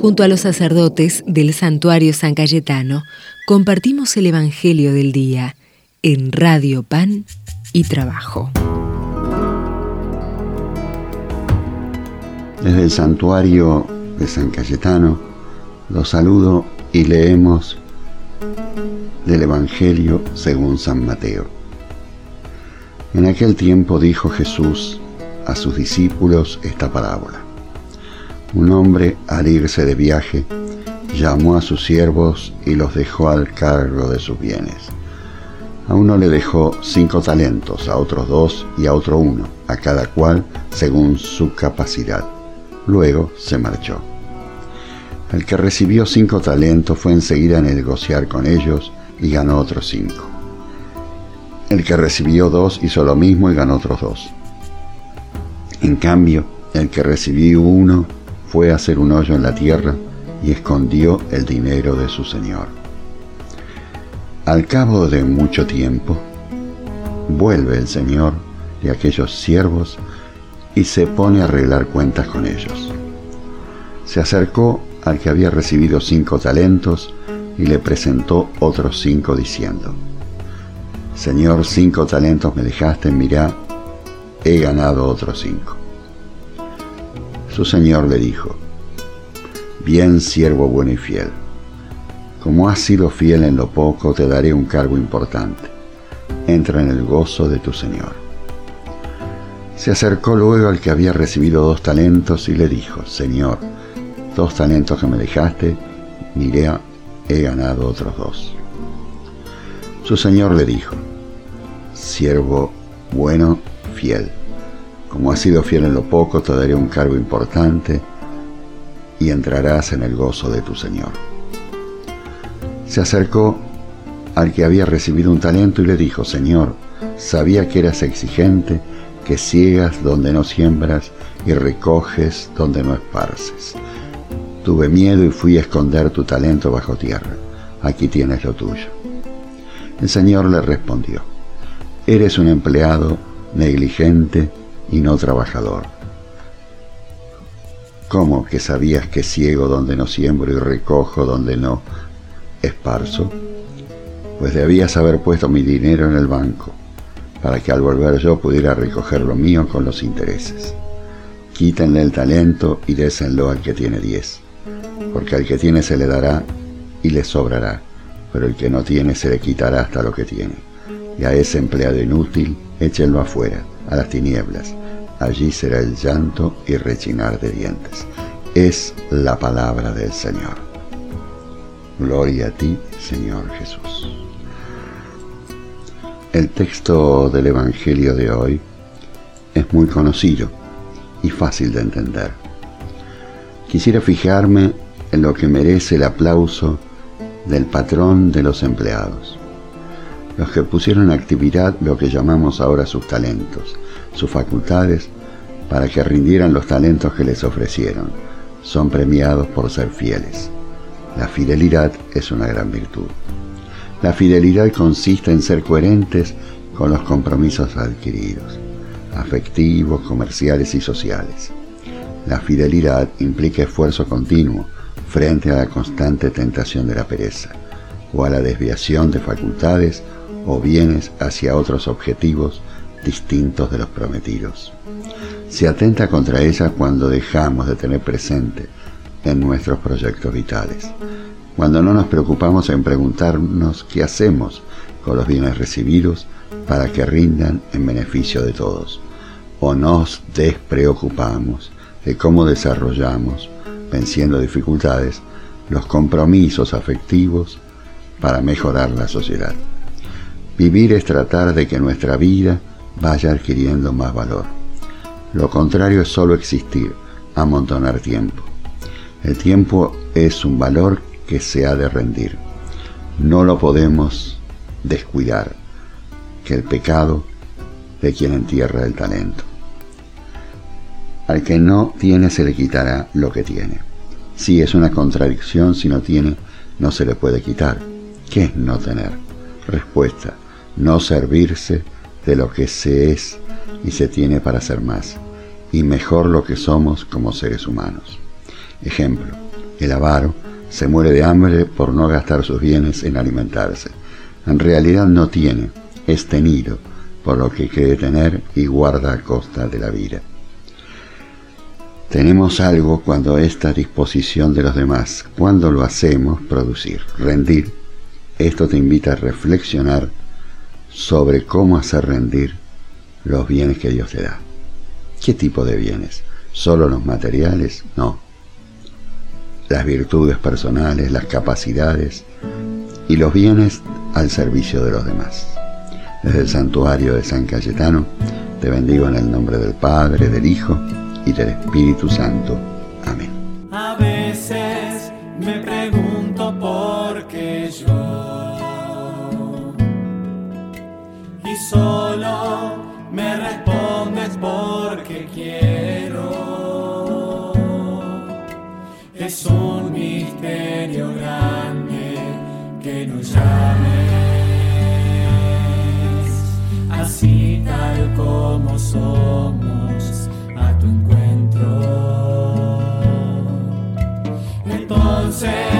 Junto a los sacerdotes del santuario San Cayetano, compartimos el Evangelio del Día en Radio Pan y Trabajo. Desde el santuario de San Cayetano los saludo y leemos del Evangelio según San Mateo. En aquel tiempo dijo Jesús a sus discípulos esta parábola. Un hombre al irse de viaje llamó a sus siervos y los dejó al cargo de sus bienes. A uno le dejó cinco talentos, a otros dos y a otro uno, a cada cual según su capacidad. Luego se marchó. El que recibió cinco talentos fue enseguida a negociar con ellos y ganó otros cinco. El que recibió dos hizo lo mismo y ganó otros dos. En cambio, el que recibió uno fue a hacer un hoyo en la tierra y escondió el dinero de su señor. Al cabo de mucho tiempo, vuelve el señor de aquellos siervos y se pone a arreglar cuentas con ellos. Se acercó al que había recibido cinco talentos y le presentó otros cinco diciendo, Señor, cinco talentos me dejaste, mirá, he ganado otros cinco. Su señor le dijo, Bien siervo bueno y fiel, como has sido fiel en lo poco, te daré un cargo importante. Entra en el gozo de tu señor. Se acercó luego al que había recibido dos talentos y le dijo, Señor, dos talentos que me dejaste, miré, he ganado otros dos. Su señor le dijo, siervo bueno, fiel. Como has sido fiel en lo poco, te daré un cargo importante y entrarás en el gozo de tu Señor. Se acercó al que había recibido un talento y le dijo, Señor, sabía que eras exigente, que ciegas donde no siembras y recoges donde no esparces. Tuve miedo y fui a esconder tu talento bajo tierra. Aquí tienes lo tuyo. El Señor le respondió, Eres un empleado negligente y no trabajador. ¿Cómo que sabías que ciego donde no siembro y recojo donde no esparzo? Pues debías haber puesto mi dinero en el banco, para que al volver yo pudiera recoger lo mío con los intereses. Quítenle el talento y désenlo al que tiene diez, porque al que tiene se le dará y le sobrará, pero el que no tiene se le quitará hasta lo que tiene. Y a ese empleado inútil échenlo afuera a las tinieblas. Allí será el llanto y rechinar de dientes. Es la palabra del Señor. Gloria a ti, Señor Jesús. El texto del Evangelio de hoy es muy conocido y fácil de entender. Quisiera fijarme en lo que merece el aplauso del patrón de los empleados los que pusieron en actividad lo que llamamos ahora sus talentos, sus facultades, para que rindieran los talentos que les ofrecieron. Son premiados por ser fieles. La fidelidad es una gran virtud. La fidelidad consiste en ser coherentes con los compromisos adquiridos, afectivos, comerciales y sociales. La fidelidad implica esfuerzo continuo frente a la constante tentación de la pereza o a la desviación de facultades o bienes hacia otros objetivos distintos de los prometidos. Se atenta contra ella cuando dejamos de tener presente en nuestros proyectos vitales, cuando no nos preocupamos en preguntarnos qué hacemos con los bienes recibidos para que rindan en beneficio de todos, o nos despreocupamos de cómo desarrollamos, venciendo dificultades, los compromisos afectivos para mejorar la sociedad. Vivir es tratar de que nuestra vida vaya adquiriendo más valor. Lo contrario es solo existir, amontonar tiempo. El tiempo es un valor que se ha de rendir. No lo podemos descuidar, que el pecado de quien entierra el talento. Al que no tiene se le quitará lo que tiene. Si es una contradicción, si no tiene, no se le puede quitar. ¿Qué es no tener? Respuesta no servirse de lo que se es y se tiene para ser más, y mejor lo que somos como seres humanos. Ejemplo, El avaro se muere de hambre por no gastar sus bienes en alimentarse. En realidad no tiene, es tenido por lo que cree tener y guarda a costa de la vida. Tenemos algo cuando esta disposición de los demás, cuando lo hacemos producir, rendir. Esto te invita a reflexionar sobre cómo hacer rendir los bienes que Dios te da. ¿Qué tipo de bienes? ¿Solo los materiales? No. Las virtudes personales, las capacidades y los bienes al servicio de los demás. Desde el santuario de San Cayetano te bendigo en el nombre del Padre, del Hijo y del Espíritu Santo. Amén. A veces me pregunto por qué yo quiero. Es un misterio grande que nos llames así tal como somos a tu encuentro. Entonces.